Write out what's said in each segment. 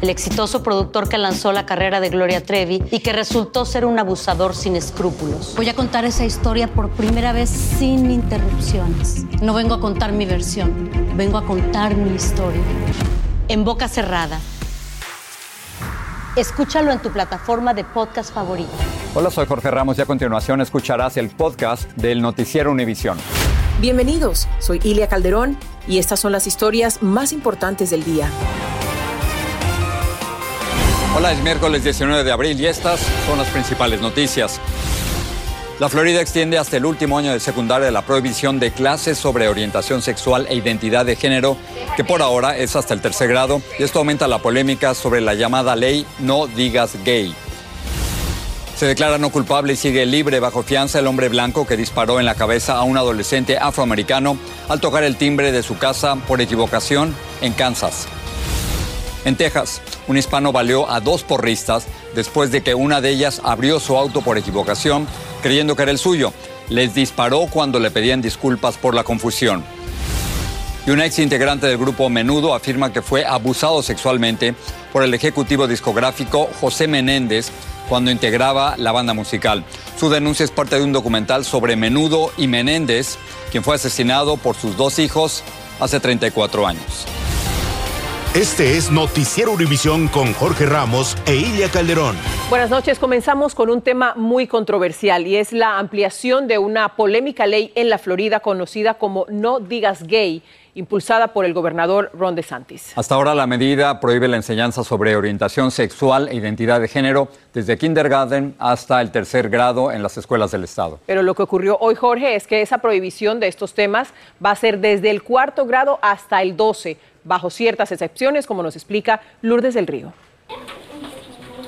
el exitoso productor que lanzó la carrera de Gloria Trevi y que resultó ser un abusador sin escrúpulos. Voy a contar esa historia por primera vez sin interrupciones. No vengo a contar mi versión, vengo a contar mi historia. En boca cerrada. Escúchalo en tu plataforma de podcast favorita. Hola, soy Jorge Ramos y a continuación escucharás el podcast del Noticiero Univisión. Bienvenidos, soy Ilia Calderón y estas son las historias más importantes del día. Hola, es miércoles 19 de abril y estas son las principales noticias. La Florida extiende hasta el último año de secundaria la prohibición de clases sobre orientación sexual e identidad de género, que por ahora es hasta el tercer grado, y esto aumenta la polémica sobre la llamada ley No digas gay. Se declara no culpable y sigue libre bajo fianza el hombre blanco que disparó en la cabeza a un adolescente afroamericano al tocar el timbre de su casa por equivocación en Kansas. En Texas, un hispano valió a dos porristas después de que una de ellas abrió su auto por equivocación, creyendo que era el suyo. Les disparó cuando le pedían disculpas por la confusión. Y un ex integrante del grupo Menudo afirma que fue abusado sexualmente por el ejecutivo discográfico José Menéndez cuando integraba la banda musical. Su denuncia es parte de un documental sobre Menudo y Menéndez, quien fue asesinado por sus dos hijos hace 34 años. Este es Noticiero Univisión con Jorge Ramos e Ilia Calderón. Buenas noches. Comenzamos con un tema muy controversial y es la ampliación de una polémica ley en la Florida conocida como No Digas Gay impulsada por el gobernador Ron DeSantis. Hasta ahora la medida prohíbe la enseñanza sobre orientación sexual e identidad de género desde kindergarten hasta el tercer grado en las escuelas del estado. Pero lo que ocurrió hoy, Jorge, es que esa prohibición de estos temas va a ser desde el cuarto grado hasta el 12 bajo ciertas excepciones, como nos explica Lourdes del Río.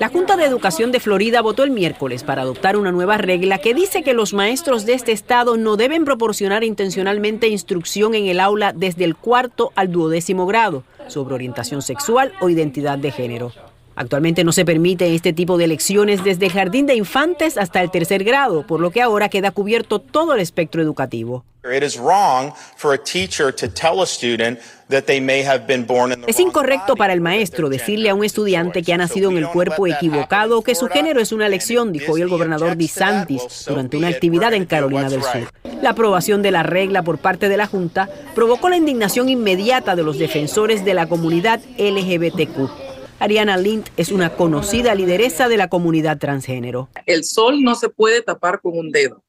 La Junta de Educación de Florida votó el miércoles para adoptar una nueva regla que dice que los maestros de este estado no deben proporcionar intencionalmente instrucción en el aula desde el cuarto al duodécimo grado sobre orientación sexual o identidad de género. Actualmente no se permite este tipo de lecciones desde el jardín de infantes hasta el tercer grado, por lo que ahora queda cubierto todo el espectro educativo. Es incorrecto para el maestro decirle a un estudiante que ha nacido en el cuerpo equivocado o que su género es una lección, dijo hoy el gobernador DeSantis durante una actividad en Carolina del Sur. La aprobación de la regla por parte de la Junta provocó la indignación inmediata de los defensores de la comunidad LGBTQ. Ariana Lind es una conocida lideresa de la comunidad transgénero. El sol no se puede tapar con un dedo.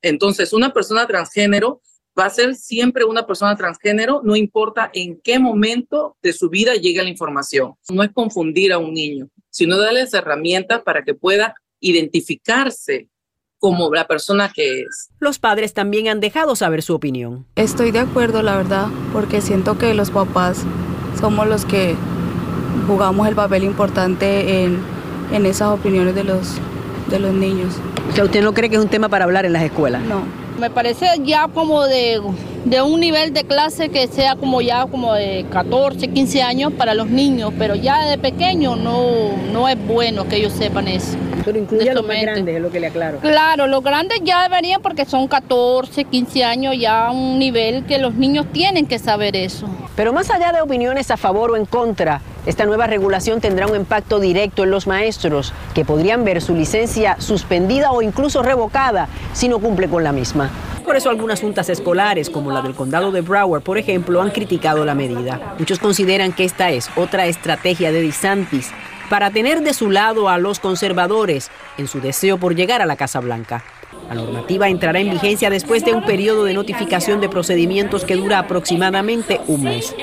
Entonces, una persona transgénero va a ser siempre una persona transgénero, no importa en qué momento de su vida llegue la información. No es confundir a un niño, sino darles herramientas para que pueda identificarse como la persona que es. Los padres también han dejado saber su opinión. Estoy de acuerdo, la verdad, porque siento que los papás somos los que jugamos el papel importante en, en esas opiniones de los, de los niños. O sea, ¿usted no cree que es un tema para hablar en las escuelas? No. Me parece ya como de, de, un nivel de clase que sea como ya como de 14, 15 años para los niños, pero ya de pequeño no, no es bueno que ellos sepan eso. Pero incluye a los más grandes, es lo que le aclaro. Claro, los grandes ya deberían porque son 14, 15 años, ya un nivel que los niños tienen que saber eso. Pero más allá de opiniones a favor o en contra, esta nueva regulación tendrá un impacto directo en los maestros, que podrían ver su licencia suspendida o incluso revocada si no cumple con la misma. Por eso algunas juntas escolares, como la del condado de Broward, por ejemplo, han criticado la medida. Muchos consideran que esta es otra estrategia de DeSantis para tener de su lado a los conservadores en su deseo por llegar a la Casa Blanca. La normativa entrará en vigencia después de un periodo de notificación de procedimientos que dura aproximadamente un mes.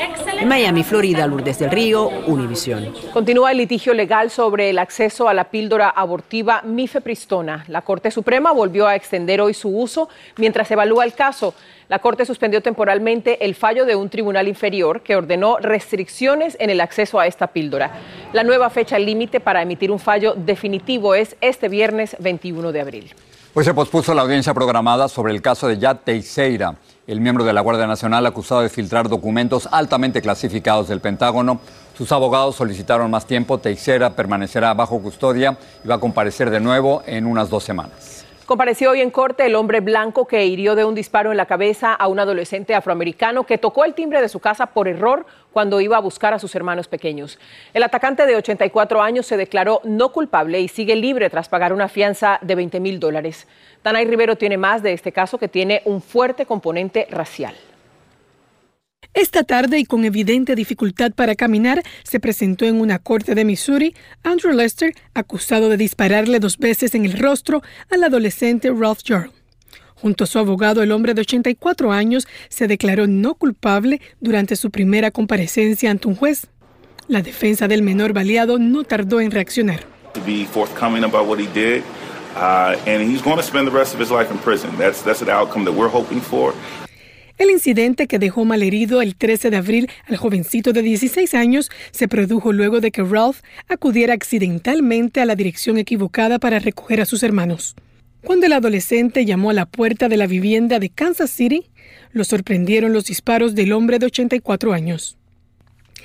Miami, Florida, Lourdes del Río, Univisión. Continúa el litigio legal sobre el acceso a la píldora abortiva mifepristona. La Corte Suprema volvió a extender hoy su uso mientras evalúa el caso. La Corte suspendió temporalmente el fallo de un tribunal inferior que ordenó restricciones en el acceso a esta píldora. La nueva fecha límite para emitir un fallo definitivo es este viernes 21 de abril. Hoy se pospuso la audiencia programada sobre el caso de Yat Teixeira, el miembro de la Guardia Nacional acusado de filtrar documentos altamente clasificados del Pentágono. Sus abogados solicitaron más tiempo. Teixeira permanecerá bajo custodia y va a comparecer de nuevo en unas dos semanas. Compareció hoy en corte el hombre blanco que hirió de un disparo en la cabeza a un adolescente afroamericano que tocó el timbre de su casa por error cuando iba a buscar a sus hermanos pequeños. El atacante de 84 años se declaró no culpable y sigue libre tras pagar una fianza de 20 mil dólares. Tanay Rivero tiene más de este caso que tiene un fuerte componente racial. Esta tarde y con evidente dificultad para caminar, se presentó en una corte de Missouri Andrew Lester, acusado de dispararle dos veces en el rostro al adolescente Ralph Jarl. Junto a su abogado, el hombre de 84 años se declaró no culpable durante su primera comparecencia ante un juez. La defensa del menor baleado no tardó en reaccionar. El incidente que dejó malherido el 13 de abril al jovencito de 16 años se produjo luego de que Ralph acudiera accidentalmente a la dirección equivocada para recoger a sus hermanos. Cuando el adolescente llamó a la puerta de la vivienda de Kansas City, lo sorprendieron los disparos del hombre de 84 años.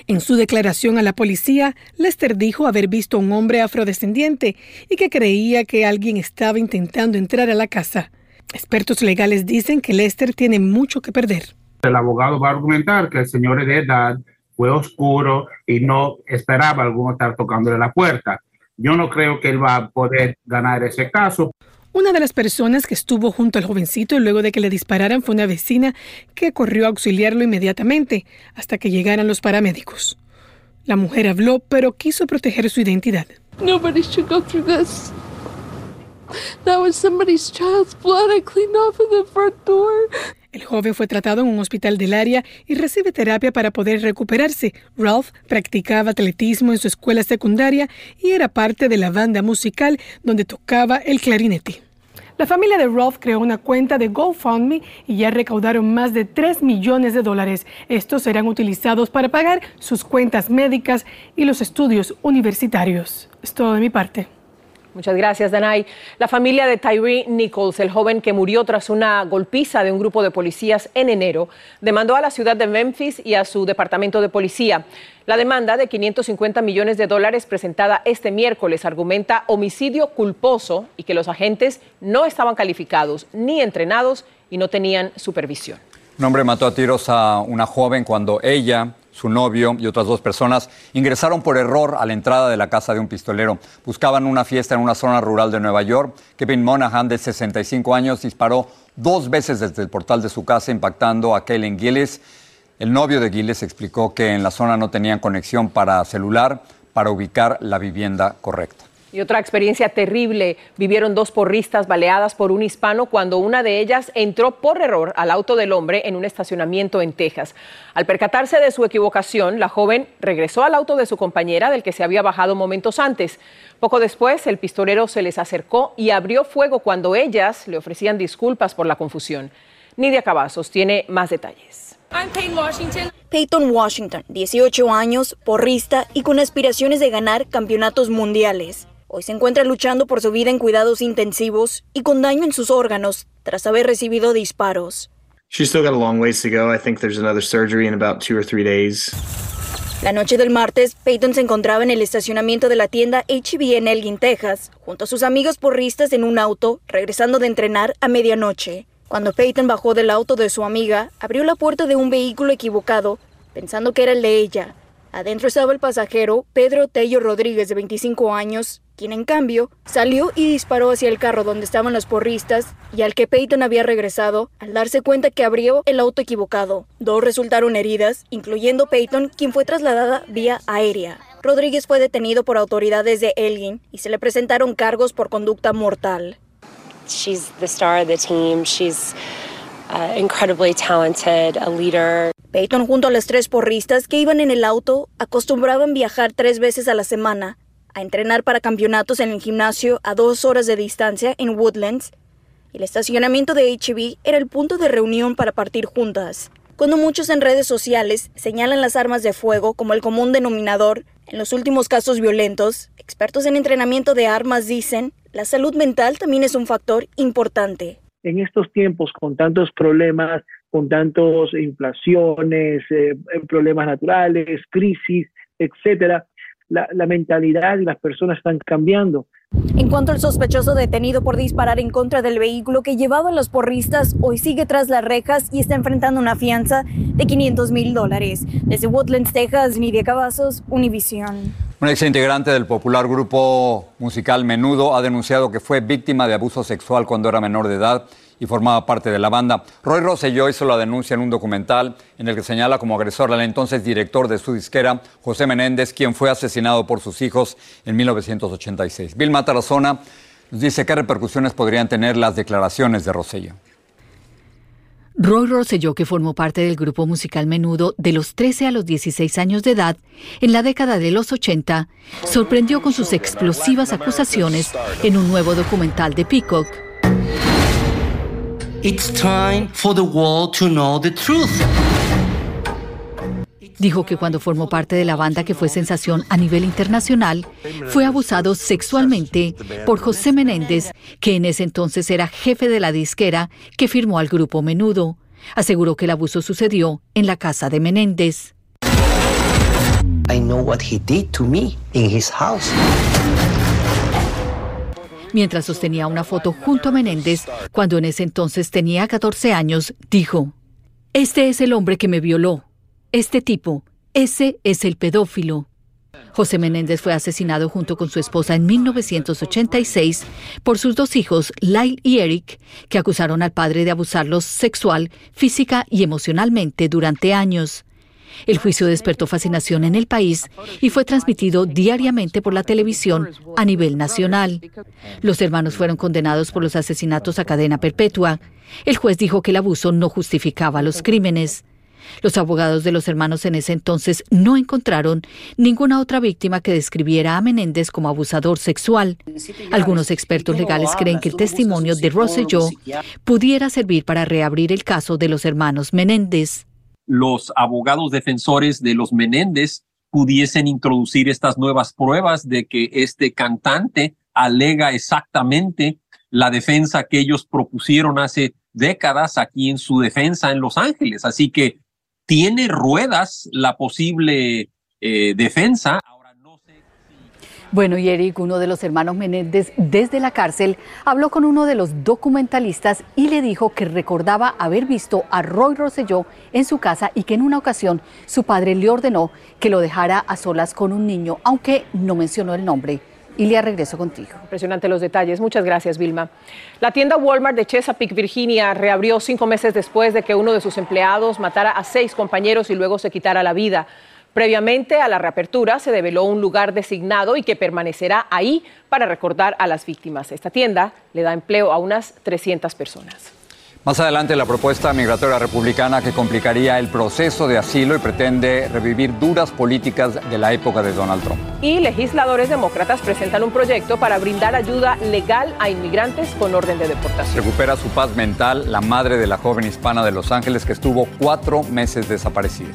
En su declaración a la policía, Lester dijo haber visto a un hombre afrodescendiente y que creía que alguien estaba intentando entrar a la casa. Expertos legales dicen que Lester tiene mucho que perder. El abogado va a argumentar que el señor de edad fue oscuro y no esperaba alguno estar tocándole la puerta. Yo no creo que él va a poder ganar ese caso. Una de las personas que estuvo junto al jovencito luego de que le dispararan fue una vecina que corrió a auxiliarlo inmediatamente hasta que llegaran los paramédicos. La mujer habló, pero quiso proteger su identidad. Nobody should go through this. That was somebody's child's blood I cleaned off of the front door. El joven fue tratado en un hospital del área y recibe terapia para poder recuperarse. Ralph practicaba atletismo en su escuela secundaria y era parte de la banda musical donde tocaba el clarinete. La familia de Ralph creó una cuenta de GoFundMe y ya recaudaron más de 3 millones de dólares. Estos serán utilizados para pagar sus cuentas médicas y los estudios universitarios. Es todo de mi parte. Muchas gracias, Danay. La familia de Tyree Nichols, el joven que murió tras una golpiza de un grupo de policías en enero, demandó a la ciudad de Memphis y a su departamento de policía. La demanda de 550 millones de dólares presentada este miércoles argumenta homicidio culposo y que los agentes no estaban calificados ni entrenados y no tenían supervisión. Un hombre mató a tiros a una joven cuando ella su novio y otras dos personas ingresaron por error a la entrada de la casa de un pistolero. Buscaban una fiesta en una zona rural de Nueva York. Kevin Monahan, de 65 años, disparó dos veces desde el portal de su casa, impactando a Kellen Gillis. El novio de Gillis explicó que en la zona no tenían conexión para celular para ubicar la vivienda correcta. Y otra experiencia terrible vivieron dos porristas baleadas por un hispano cuando una de ellas entró por error al auto del hombre en un estacionamiento en Texas. Al percatarse de su equivocación, la joven regresó al auto de su compañera del que se había bajado momentos antes. Poco después, el pistolero se les acercó y abrió fuego cuando ellas le ofrecían disculpas por la confusión. Nidia Cavazos tiene más detalles. Washington. Peyton Washington, 18 años, porrista y con aspiraciones de ganar campeonatos mundiales. Hoy se encuentra luchando por su vida en cuidados intensivos y con daño en sus órganos tras haber recibido disparos. La noche del martes, Peyton se encontraba en el estacionamiento de la tienda HB en Elgin, Texas, junto a sus amigos porristas en un auto, regresando de entrenar a medianoche. Cuando Peyton bajó del auto de su amiga, abrió la puerta de un vehículo equivocado, pensando que era el de ella. Adentro estaba el pasajero, Pedro Tello Rodríguez, de 25 años, quien en cambio salió y disparó hacia el carro donde estaban los porristas y al que Peyton había regresado al darse cuenta que abrió el auto equivocado. Dos resultaron heridas, incluyendo Peyton, quien fue trasladada vía aérea. Rodríguez fue detenido por autoridades de Elgin y se le presentaron cargos por conducta mortal. She's the star of the team. She's uh, incredibly talented, a leader. Peyton junto a los tres porristas que iban en el auto acostumbraban viajar tres veces a la semana a entrenar para campeonatos en el gimnasio a dos horas de distancia en Woodlands. El estacionamiento de HB era el punto de reunión para partir juntas. Cuando muchos en redes sociales señalan las armas de fuego como el común denominador en los últimos casos violentos, expertos en entrenamiento de armas dicen, la salud mental también es un factor importante. En estos tiempos, con tantos problemas con tantos inflaciones, eh, problemas naturales, crisis, etcétera, la, la mentalidad y las personas están cambiando. En cuanto al sospechoso detenido por disparar en contra del vehículo que llevaban los porristas, hoy sigue tras las rejas y está enfrentando una fianza de 500 mil dólares. Desde Woodlands, Texas, Nidia Cavazos, Univision. Un ex integrante del popular grupo musical Menudo ha denunciado que fue víctima de abuso sexual cuando era menor de edad y formaba parte de la banda. Roy Rosselló hizo la denuncia en un documental en el que señala como agresor al entonces director de su disquera, José Menéndez, quien fue asesinado por sus hijos en 1986. Bill Matarazona nos dice qué repercusiones podrían tener las declaraciones de Rosselló. Roy Rosselló, que formó parte del grupo musical Menudo de los 13 a los 16 años de edad en la década de los 80, sorprendió con sus explosivas acusaciones en un nuevo documental de Peacock. Dijo que cuando formó parte de la banda que fue sensación a nivel internacional, fue abusado sexualmente por José Menéndez, que en ese entonces era jefe de la disquera que firmó al grupo Menudo. Aseguró que el abuso sucedió en la casa de Menéndez. I know what he did to me in his house. Mientras sostenía una foto junto a Menéndez, cuando en ese entonces tenía 14 años, dijo, Este es el hombre que me violó. Este tipo, ese es el pedófilo. José Menéndez fue asesinado junto con su esposa en 1986 por sus dos hijos, Lyle y Eric, que acusaron al padre de abusarlos sexual, física y emocionalmente durante años. El juicio despertó fascinación en el país y fue transmitido diariamente por la televisión a nivel nacional. Los hermanos fueron condenados por los asesinatos a cadena perpetua. El juez dijo que el abuso no justificaba los crímenes. Los abogados de los hermanos en ese entonces no encontraron ninguna otra víctima que describiera a Menéndez como abusador sexual. Algunos expertos legales creen que el testimonio de Rosselló pudiera servir para reabrir el caso de los hermanos Menéndez los abogados defensores de los Menéndez pudiesen introducir estas nuevas pruebas de que este cantante alega exactamente la defensa que ellos propusieron hace décadas aquí en su defensa en Los Ángeles. Así que tiene ruedas la posible eh, defensa. Bueno, y uno de los hermanos Menéndez, desde la cárcel, habló con uno de los documentalistas y le dijo que recordaba haber visto a Roy Rosselló en su casa y que en una ocasión su padre le ordenó que lo dejara a solas con un niño, aunque no mencionó el nombre. Ilia, regreso contigo. Impresionante los detalles. Muchas gracias, Vilma. La tienda Walmart de Chesapeake, Virginia, reabrió cinco meses después de que uno de sus empleados matara a seis compañeros y luego se quitara la vida. Previamente a la reapertura se develó un lugar designado y que permanecerá ahí para recordar a las víctimas. Esta tienda le da empleo a unas 300 personas. Más adelante la propuesta migratoria republicana que complicaría el proceso de asilo y pretende revivir duras políticas de la época de Donald Trump. Y legisladores demócratas presentan un proyecto para brindar ayuda legal a inmigrantes con orden de deportación. Recupera su paz mental la madre de la joven hispana de Los Ángeles que estuvo cuatro meses desaparecida.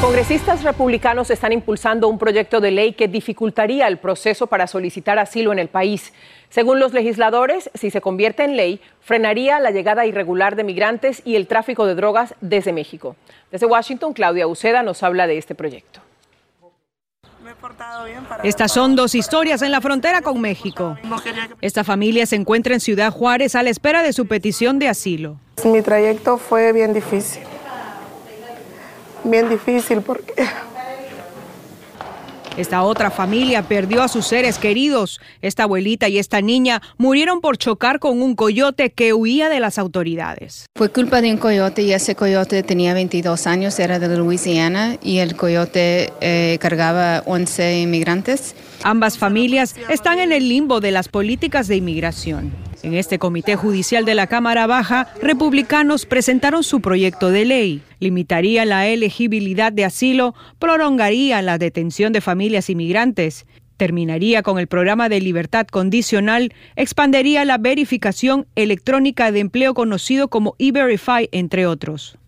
Congresistas republicanos están impulsando un proyecto de ley que dificultaría el proceso para solicitar asilo en el país. Según los legisladores, si se convierte en ley, frenaría la llegada irregular de migrantes y el tráfico de drogas desde México. Desde Washington, Claudia Uceda nos habla de este proyecto. Estas son dos historias en la frontera con México. Esta familia se encuentra en Ciudad Juárez a la espera de su petición de asilo. Mi trayecto fue bien difícil bien difícil porque... Esta otra familia perdió a sus seres queridos. Esta abuelita y esta niña murieron por chocar con un coyote que huía de las autoridades. Fue culpa de un coyote y ese coyote tenía 22 años, era de Luisiana y el coyote eh, cargaba 11 inmigrantes Ambas familias están en el limbo de las políticas de inmigración. En este comité judicial de la Cámara Baja, republicanos presentaron su proyecto de ley. Limitaría la elegibilidad de asilo, prolongaría la detención de familias inmigrantes, terminaría con el programa de libertad condicional, expandería la verificación electrónica de empleo conocido como E-Verify, entre otros.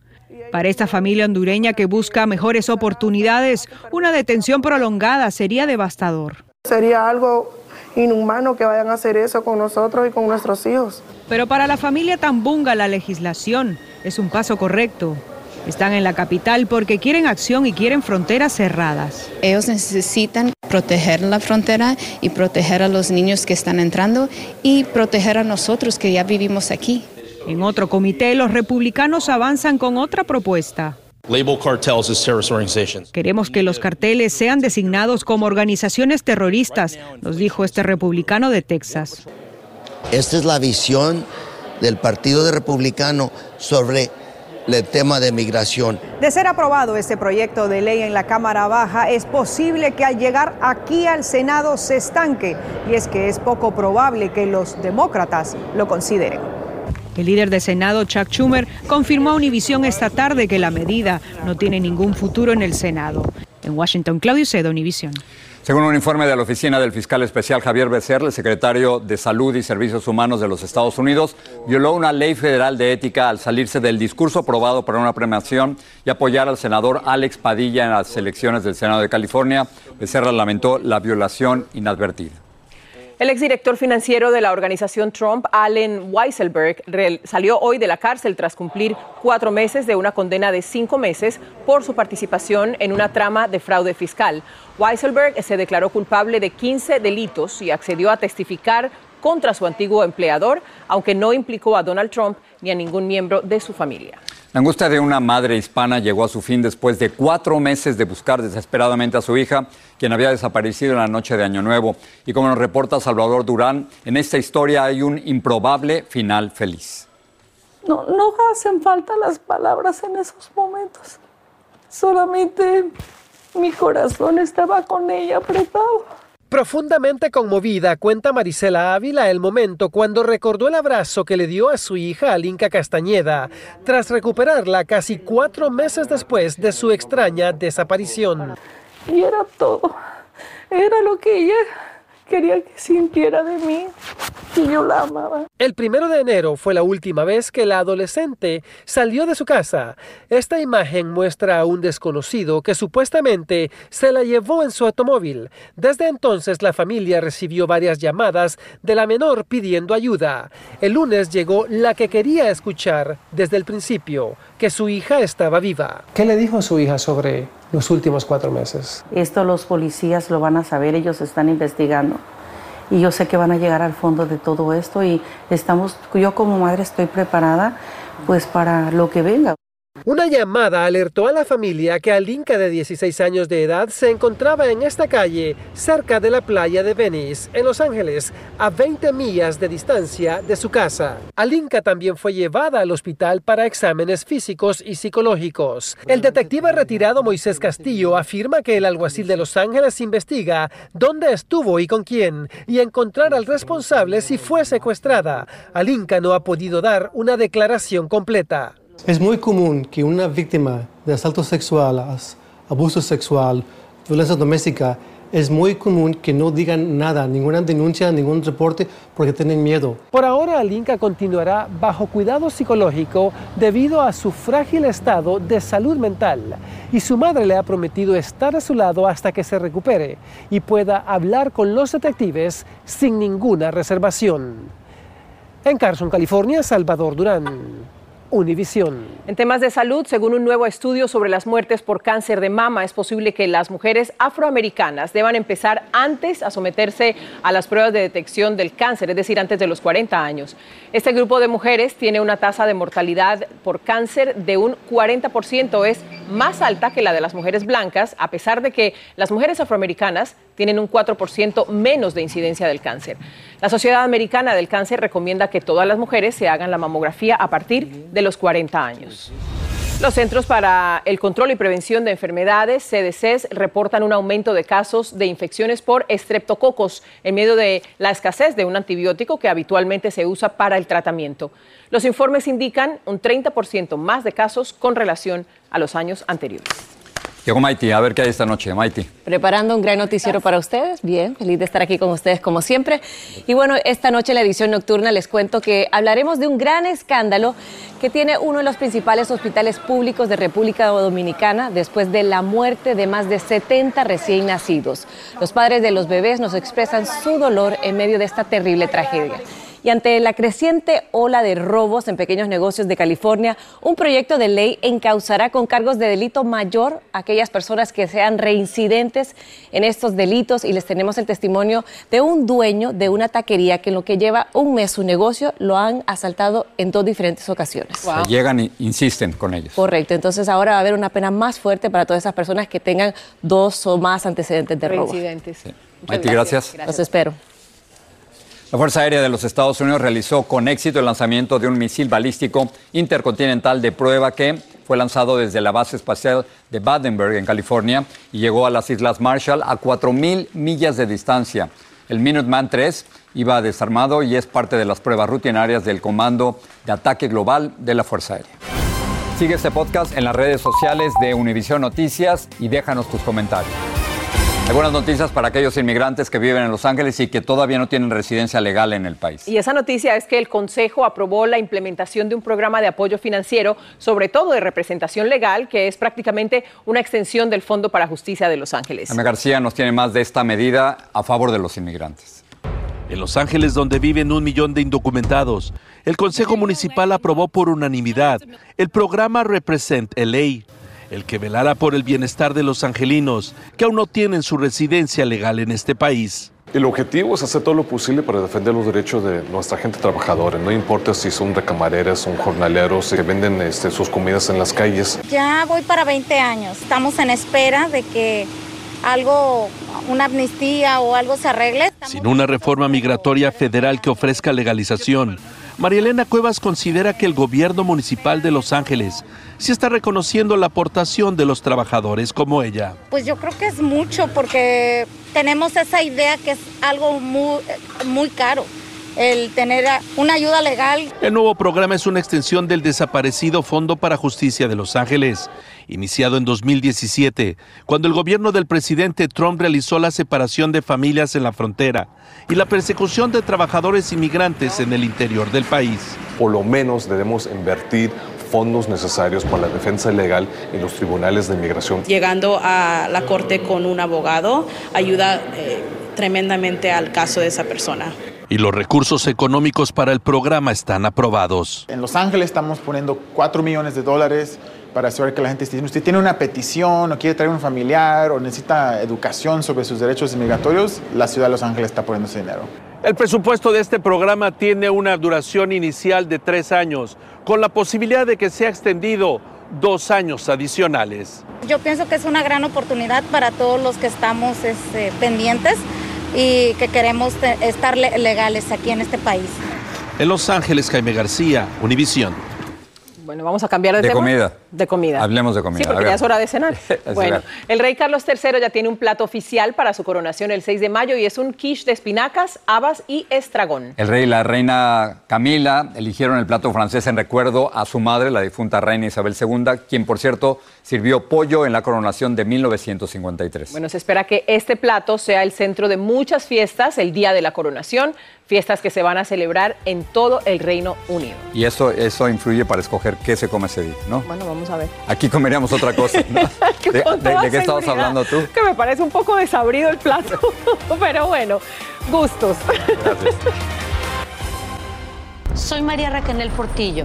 Para esta familia hondureña que busca mejores oportunidades, una detención prolongada sería devastador. Sería algo inhumano que vayan a hacer eso con nosotros y con nuestros hijos. Pero para la familia Tambunga la legislación es un paso correcto. Están en la capital porque quieren acción y quieren fronteras cerradas. Ellos necesitan proteger la frontera y proteger a los niños que están entrando y proteger a nosotros que ya vivimos aquí. En otro comité, los republicanos avanzan con otra propuesta. Queremos que los carteles sean designados como organizaciones terroristas, nos dijo este republicano de Texas. Esta es la visión del Partido Republicano sobre el tema de migración. De ser aprobado este proyecto de ley en la Cámara Baja, es posible que al llegar aquí al Senado se estanque, y es que es poco probable que los demócratas lo consideren. El líder de Senado, Chuck Schumer, confirmó a Univision esta tarde que la medida no tiene ningún futuro en el Senado. En Washington, Claudio Cedo, Univision. Según un informe de la Oficina del Fiscal Especial Javier Becerra, el secretario de Salud y Servicios Humanos de los Estados Unidos violó una ley federal de ética al salirse del discurso aprobado para una premiación y apoyar al senador Alex Padilla en las elecciones del Senado de California. Becerra lamentó la violación inadvertida. El exdirector financiero de la organización Trump, Allen Weisselberg, salió hoy de la cárcel tras cumplir cuatro meses de una condena de cinco meses por su participación en una trama de fraude fiscal. Weisselberg se declaró culpable de 15 delitos y accedió a testificar contra su antiguo empleador, aunque no implicó a Donald Trump ni a ningún miembro de su familia. La angustia de una madre hispana llegó a su fin después de cuatro meses de buscar desesperadamente a su hija, quien había desaparecido en la noche de Año Nuevo. Y como nos reporta Salvador Durán, en esta historia hay un improbable final feliz. No, no hacen falta las palabras en esos momentos. Solamente mi corazón estaba con ella apretado. Profundamente conmovida, cuenta Marisela Ávila el momento cuando recordó el abrazo que le dio a su hija Alinka Castañeda, tras recuperarla casi cuatro meses después de su extraña desaparición. Y era todo, era lo que ella quería que sintiera de mí y yo la amaba. El primero de enero fue la última vez que la adolescente salió de su casa. Esta imagen muestra a un desconocido que supuestamente se la llevó en su automóvil. Desde entonces la familia recibió varias llamadas de la menor pidiendo ayuda. El lunes llegó la que quería escuchar desde el principio, que su hija estaba viva. ¿Qué le dijo su hija sobre los últimos cuatro meses? Esto los policías lo van a saber, ellos están investigando. Y yo sé que van a llegar al fondo de todo esto y estamos, yo como madre estoy preparada pues para lo que venga. Una llamada alertó a la familia que Alinka de 16 años de edad se encontraba en esta calle cerca de la playa de Venice, en Los Ángeles, a 20 millas de distancia de su casa. Alinka también fue llevada al hospital para exámenes físicos y psicológicos. El detective retirado Moisés Castillo afirma que el alguacil de Los Ángeles investiga dónde estuvo y con quién y encontrar al responsable si fue secuestrada. Alinka no ha podido dar una declaración completa. Es muy común que una víctima de asalto sexual, abuso sexual, violencia doméstica, es muy común que no digan nada, ninguna denuncia, ningún reporte, porque tienen miedo. Por ahora, Alinka continuará bajo cuidado psicológico debido a su frágil estado de salud mental. Y su madre le ha prometido estar a su lado hasta que se recupere y pueda hablar con los detectives sin ninguna reservación. En Carson, California, Salvador Durán. Univisión. En temas de salud, según un nuevo estudio sobre las muertes por cáncer de mama, es posible que las mujeres afroamericanas deban empezar antes a someterse a las pruebas de detección del cáncer, es decir, antes de los 40 años. Este grupo de mujeres tiene una tasa de mortalidad por cáncer de un 40%, es más alta que la de las mujeres blancas, a pesar de que las mujeres afroamericanas tienen un 4% menos de incidencia del cáncer. La Sociedad Americana del Cáncer recomienda que todas las mujeres se hagan la mamografía a partir de los 40 años. Los Centros para el Control y Prevención de Enfermedades, CDCs, reportan un aumento de casos de infecciones por estreptococos en medio de la escasez de un antibiótico que habitualmente se usa para el tratamiento. Los informes indican un 30% más de casos con relación a los años anteriores. Llegó Maiti, a ver qué hay esta noche, Maiti. Preparando un gran noticiero para ustedes. Bien, feliz de estar aquí con ustedes como siempre. Y bueno, esta noche en la edición nocturna les cuento que hablaremos de un gran escándalo que tiene uno de los principales hospitales públicos de República Dominicana después de la muerte de más de 70 recién nacidos. Los padres de los bebés nos expresan su dolor en medio de esta terrible tragedia. Y ante la creciente ola de robos en pequeños negocios de California, un proyecto de ley encauzará con cargos de delito mayor a aquellas personas que sean reincidentes en estos delitos. Y les tenemos el testimonio de un dueño de una taquería que en lo que lleva un mes su negocio lo han asaltado en dos diferentes ocasiones. llegan e insisten con ellos. Correcto. Entonces ahora va a haber una pena más fuerte para todas esas personas que tengan dos o más antecedentes de robo. Reincidentes. Maiti, gracias. Los espero. La Fuerza Aérea de los Estados Unidos realizó con éxito el lanzamiento de un misil balístico intercontinental de prueba que fue lanzado desde la base espacial de Badenberg, en California, y llegó a las Islas Marshall a 4.000 millas de distancia. El Minuteman 3 iba desarmado y es parte de las pruebas rutinarias del Comando de Ataque Global de la Fuerza Aérea. Sigue este podcast en las redes sociales de Univision Noticias y déjanos tus comentarios. Hay buenas noticias para aquellos inmigrantes que viven en Los Ángeles y que todavía no tienen residencia legal en el país. Y esa noticia es que el Consejo aprobó la implementación de un programa de apoyo financiero, sobre todo de representación legal, que es prácticamente una extensión del Fondo para Justicia de Los Ángeles. Ana García nos tiene más de esta medida a favor de los inmigrantes. En Los Ángeles, donde viven un millón de indocumentados, el Consejo Municipal aprobó por unanimidad el programa Represent LA el que velará por el bienestar de los angelinos que aún no tienen su residencia legal en este país. El objetivo es hacer todo lo posible para defender los derechos de nuestra gente trabajadora, no importa si son de camareras, son jornaleros que venden este, sus comidas en las calles. Ya voy para 20 años, estamos en espera de que algo, una amnistía o algo se arregle. Sin una reforma migratoria federal que ofrezca legalización, María Elena Cuevas considera que el gobierno municipal de Los Ángeles sí está reconociendo la aportación de los trabajadores como ella. Pues yo creo que es mucho porque tenemos esa idea que es algo muy, muy caro el tener una ayuda legal. El nuevo programa es una extensión del desaparecido Fondo para Justicia de Los Ángeles, iniciado en 2017, cuando el gobierno del presidente Trump realizó la separación de familias en la frontera y la persecución de trabajadores inmigrantes en el interior del país. Por lo menos debemos invertir fondos necesarios para la defensa legal en los tribunales de inmigración. Llegando a la corte con un abogado ayuda eh, tremendamente al caso de esa persona. Y los recursos económicos para el programa están aprobados. En Los Ángeles estamos poniendo 4 millones de dólares para asegurar que la gente, si usted tiene una petición o quiere traer un familiar o necesita educación sobre sus derechos inmigratorios, la ciudad de Los Ángeles está poniendo ese dinero. El presupuesto de este programa tiene una duración inicial de tres años, con la posibilidad de que sea extendido dos años adicionales. Yo pienso que es una gran oportunidad para todos los que estamos este, pendientes y que queremos estar legales aquí en este país. En Los Ángeles, Jaime García, Univisión. Bueno, vamos a cambiar de, de tema. comida. De comida. Hablemos de comida. Sí, porque ya es hora de cenar. bueno, el rey Carlos III ya tiene un plato oficial para su coronación el 6 de mayo y es un quiche de espinacas, habas y estragón. El rey y la reina Camila eligieron el plato francés en recuerdo a su madre, la difunta reina Isabel II, quien, por cierto, sirvió pollo en la coronación de 1953. Bueno, se espera que este plato sea el centro de muchas fiestas el día de la coronación, fiestas que se van a celebrar en todo el Reino Unido. Y eso, eso influye para escoger qué se come ese día, ¿no? Bueno, vamos a ver. Aquí comeríamos otra cosa. ¿no? ¿De, de, de qué estabas hablando tú? Que me parece un poco desabrido el plato, pero bueno, gustos. Gracias. Soy María Raquel Portillo.